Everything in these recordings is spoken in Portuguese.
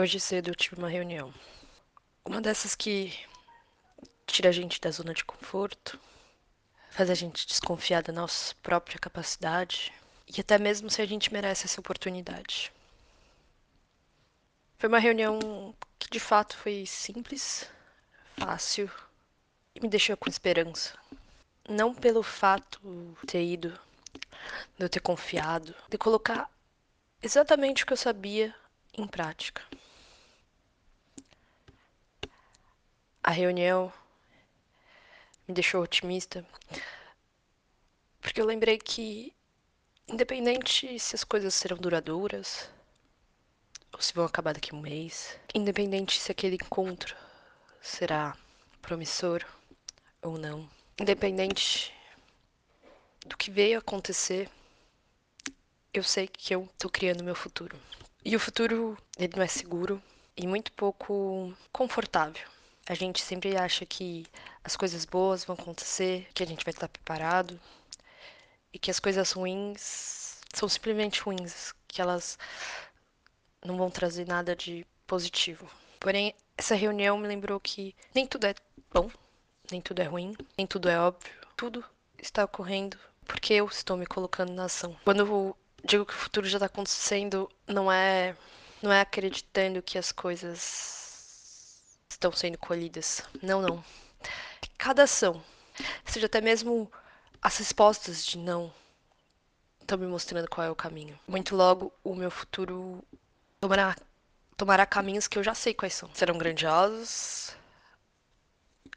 Hoje cedo eu tive uma reunião. Uma dessas que tira a gente da zona de conforto, faz a gente desconfiar da nossa própria capacidade e até mesmo se a gente merece essa oportunidade. Foi uma reunião que de fato foi simples, fácil e me deixou com esperança. Não pelo fato de ter ido, de eu ter confiado, de colocar exatamente o que eu sabia em prática. A reunião me deixou otimista, porque eu lembrei que, independente se as coisas serão duradouras, ou se vão acabar daqui a um mês, independente se aquele encontro será promissor ou não, independente do que veio acontecer, eu sei que eu tô criando meu futuro. E o futuro, ele não é seguro e muito pouco confortável. A gente sempre acha que as coisas boas vão acontecer, que a gente vai estar preparado e que as coisas ruins são simplesmente ruins, que elas não vão trazer nada de positivo. Porém, essa reunião me lembrou que nem tudo é bom, nem tudo é ruim, nem tudo é óbvio. Tudo está ocorrendo porque eu estou me colocando na ação. Quando eu digo que o futuro já está acontecendo, não é não é acreditando que as coisas estão sendo colhidas. Não, não. Cada ação, seja até mesmo as respostas de não, estão me mostrando qual é o caminho. Muito logo, o meu futuro tomará, tomará caminhos que eu já sei quais são. Serão grandiosos,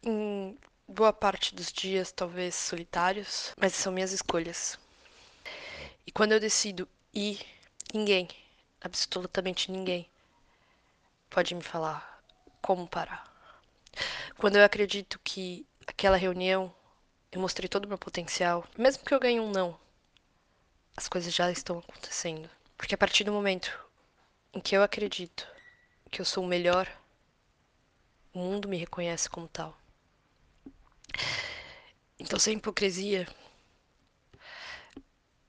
em boa parte dos dias, talvez solitários, mas são minhas escolhas. E quando eu decido ir, ninguém, absolutamente ninguém, pode me falar como parar. Quando eu acredito que aquela reunião eu mostrei todo o meu potencial, mesmo que eu ganhe um não, as coisas já estão acontecendo. Porque a partir do momento em que eu acredito que eu sou o melhor, o mundo me reconhece como tal. Então, sem hipocrisia,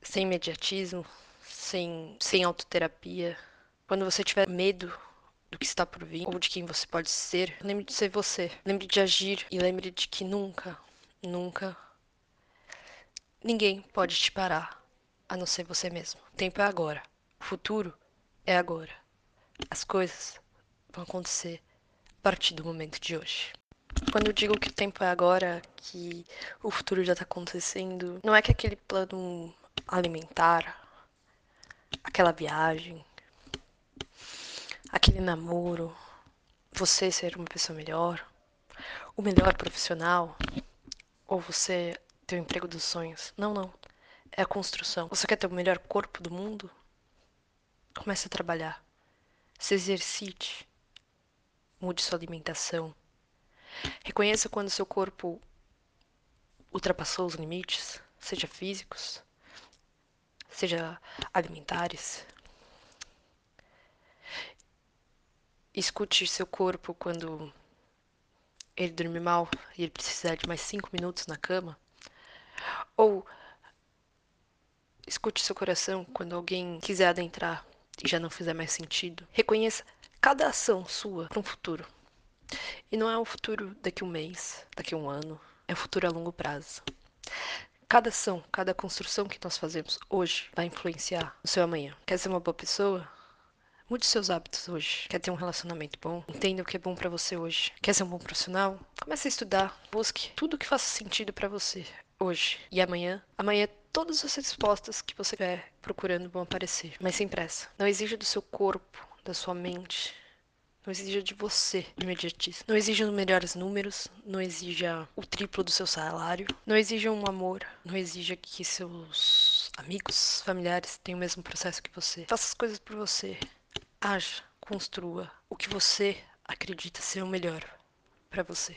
sem imediatismo, sem, sem autoterapia, quando você tiver medo do que está por vir ou de quem você pode ser. Lembre de ser você. Lembre de agir e lembre de que nunca, nunca ninguém pode te parar a não ser você mesmo. O tempo é agora. O futuro é agora. As coisas vão acontecer a partir do momento de hoje. Quando eu digo que o tempo é agora, que o futuro já está acontecendo, não é que aquele plano alimentar, aquela viagem, aquele namoro, você ser uma pessoa melhor, o melhor profissional, ou você ter o emprego dos sonhos. Não, não. É a construção. Você quer ter o melhor corpo do mundo? Comece a trabalhar. Se exercite. Mude sua alimentação. Reconheça quando seu corpo ultrapassou os limites, seja físicos, seja alimentares. Escute seu corpo quando ele dorme mal e ele precisar de mais cinco minutos na cama. Ou escute seu coração quando alguém quiser adentrar e já não fizer mais sentido. Reconheça cada ação sua para um futuro. E não é um futuro daqui a um mês, daqui a um ano. É um futuro a longo prazo. Cada ação, cada construção que nós fazemos hoje vai influenciar o seu amanhã. Quer ser uma boa pessoa? Mude seus hábitos hoje. Quer ter um relacionamento bom? Entenda o que é bom para você hoje. Quer ser um bom profissional? Comece a estudar. Busque tudo que faça sentido para você hoje e amanhã. Amanhã todas as respostas que você estiver procurando vão aparecer, mas sem pressa. Não exija do seu corpo, da sua mente, não exija de você imediatismo. Não exija os melhores números. Não exija o triplo do seu salário. Não exija um amor. Não exija que seus amigos, familiares tenham o mesmo processo que você. Faça as coisas por você. Haja, construa o que você acredita ser o melhor para você.